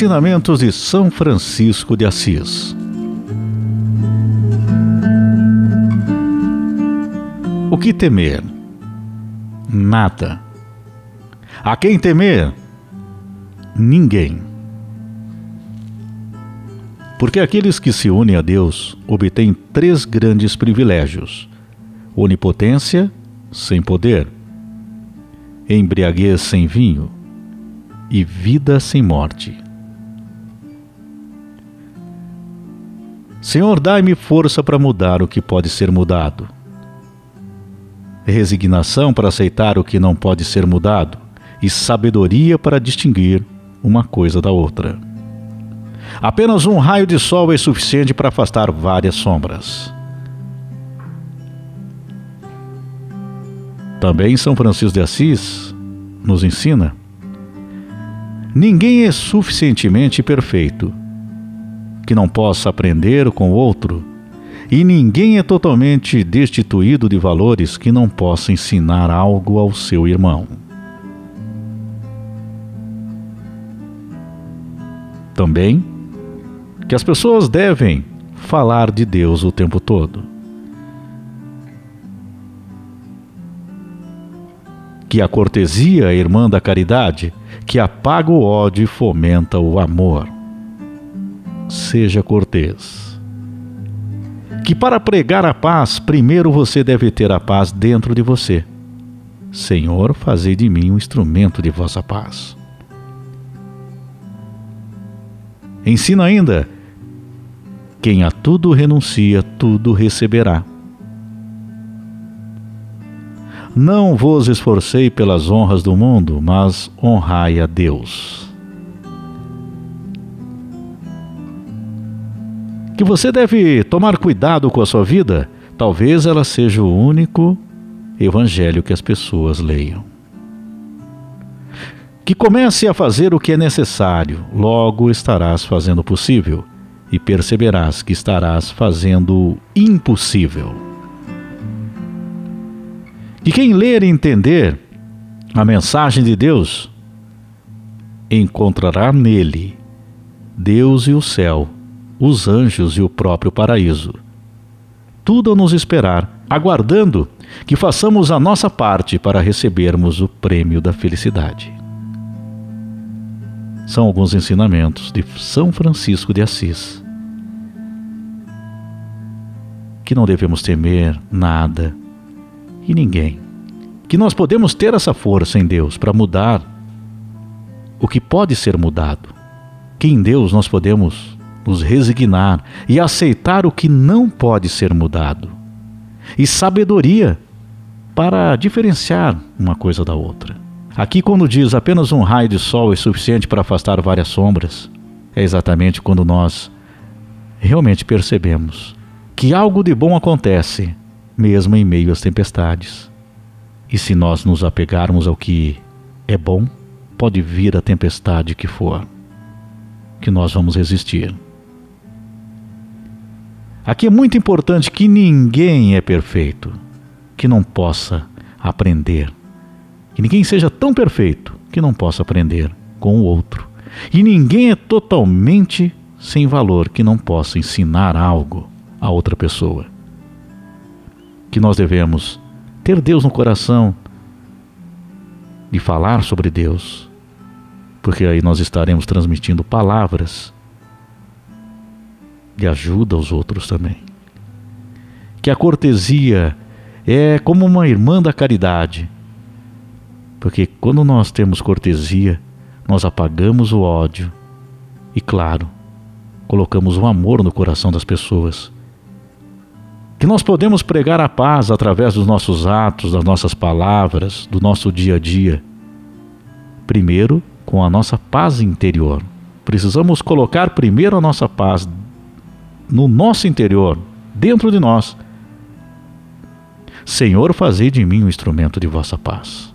ensinamentos de São Francisco de Assis. O que temer? Nada. A quem temer? Ninguém. Porque aqueles que se unem a Deus obtêm três grandes privilégios: onipotência sem poder, embriaguez sem vinho e vida sem morte. Senhor, dai-me força para mudar o que pode ser mudado, resignação para aceitar o que não pode ser mudado e sabedoria para distinguir uma coisa da outra. Apenas um raio de sol é suficiente para afastar várias sombras. Também São Francisco de Assis nos ensina: ninguém é suficientemente perfeito que não possa aprender com outro, e ninguém é totalmente destituído de valores que não possa ensinar algo ao seu irmão. Também que as pessoas devem falar de Deus o tempo todo. Que a cortesia é irmã da caridade, que apaga o ódio e fomenta o amor. Seja cortês. Que para pregar a paz, primeiro você deve ter a paz dentro de você. Senhor, fazei de mim um instrumento de vossa paz. Ensina ainda quem a tudo renuncia, tudo receberá. Não vos esforcei pelas honras do mundo, mas honrai a Deus. Que você deve tomar cuidado com a sua vida, talvez ela seja o único evangelho que as pessoas leiam. Que comece a fazer o que é necessário, logo estarás fazendo o possível e perceberás que estarás fazendo o impossível. E quem ler e entender a mensagem de Deus encontrará nele Deus e o céu, os anjos e o próprio paraíso. Tudo a nos esperar, aguardando que façamos a nossa parte para recebermos o prêmio da felicidade. São alguns ensinamentos de São Francisco de Assis que não devemos temer nada e ninguém. Que nós podemos ter essa força em Deus para mudar o que pode ser mudado. Que em Deus nós podemos nos resignar e aceitar o que não pode ser mudado. E sabedoria para diferenciar uma coisa da outra. Aqui, quando diz apenas um raio de sol é suficiente para afastar várias sombras, é exatamente quando nós realmente percebemos que algo de bom acontece, mesmo em meio às tempestades. E se nós nos apegarmos ao que é bom, pode vir a tempestade que for, que nós vamos resistir. Aqui é muito importante que ninguém é perfeito, que não possa aprender. Que ninguém seja tão perfeito que não possa aprender com o outro. E ninguém é totalmente sem valor que não possa ensinar algo a outra pessoa. Que nós devemos ter Deus no coração e falar sobre Deus, porque aí nós estaremos transmitindo palavras de ajuda aos outros também. Que a cortesia é como uma irmã da caridade, porque quando nós temos cortesia, nós apagamos o ódio e, claro, colocamos o amor no coração das pessoas que nós podemos pregar a paz através dos nossos atos, das nossas palavras, do nosso dia a dia. Primeiro, com a nossa paz interior. Precisamos colocar primeiro a nossa paz no nosso interior, dentro de nós. Senhor, fazei de mim um instrumento de vossa paz.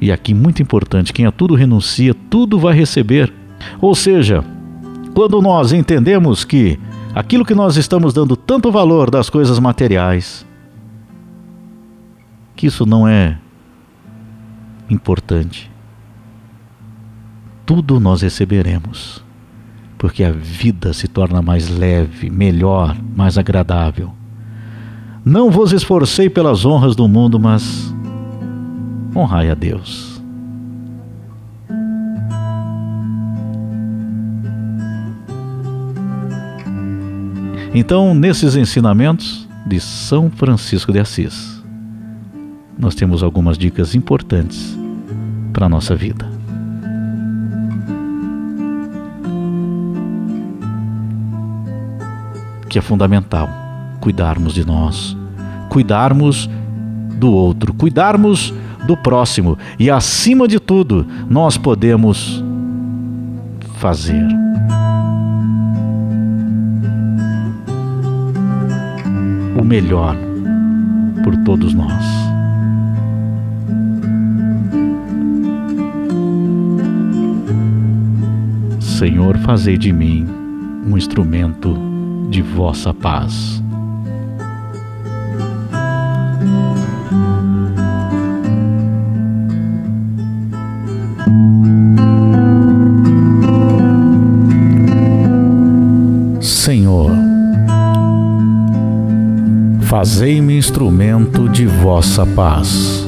E aqui muito importante, quem a tudo renuncia, tudo vai receber. Ou seja, quando nós entendemos que aquilo que nós estamos dando tanto valor das coisas materiais, que isso não é importante. tudo nós receberemos, porque a vida se torna mais leve, melhor, mais agradável. Não vos esforcei pelas honras do mundo, mas honrai a Deus. Então, nesses ensinamentos de São Francisco de Assis, nós temos algumas dicas importantes para a nossa vida. Que é fundamental cuidarmos de nós, cuidarmos do outro, cuidarmos do próximo e, acima de tudo, nós podemos fazer o melhor por todos nós. Senhor, fazei de mim um instrumento de vossa paz. Fazei-me instrumento de vossa paz.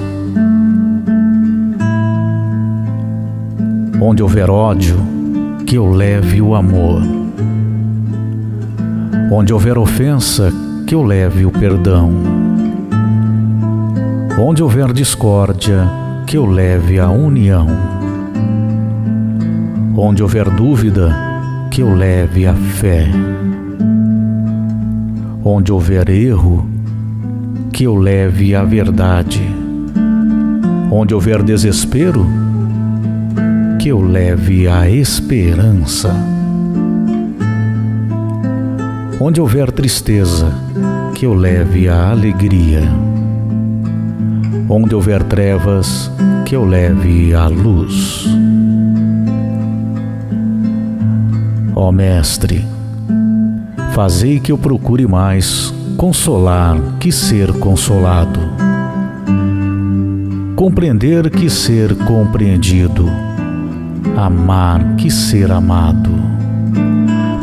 Onde houver ódio, que eu leve o amor. Onde houver ofensa, que eu leve o perdão. Onde houver discórdia, que eu leve a união. Onde houver dúvida, que eu leve a fé. Onde houver erro, que eu leve a verdade. Onde houver desespero, que eu leve a esperança. Onde houver tristeza, que eu leve a alegria. Onde houver trevas, que eu leve a luz. Ó Mestre, fazei que eu procure mais consolar que ser consolado, compreender que ser compreendido, amar que ser amado,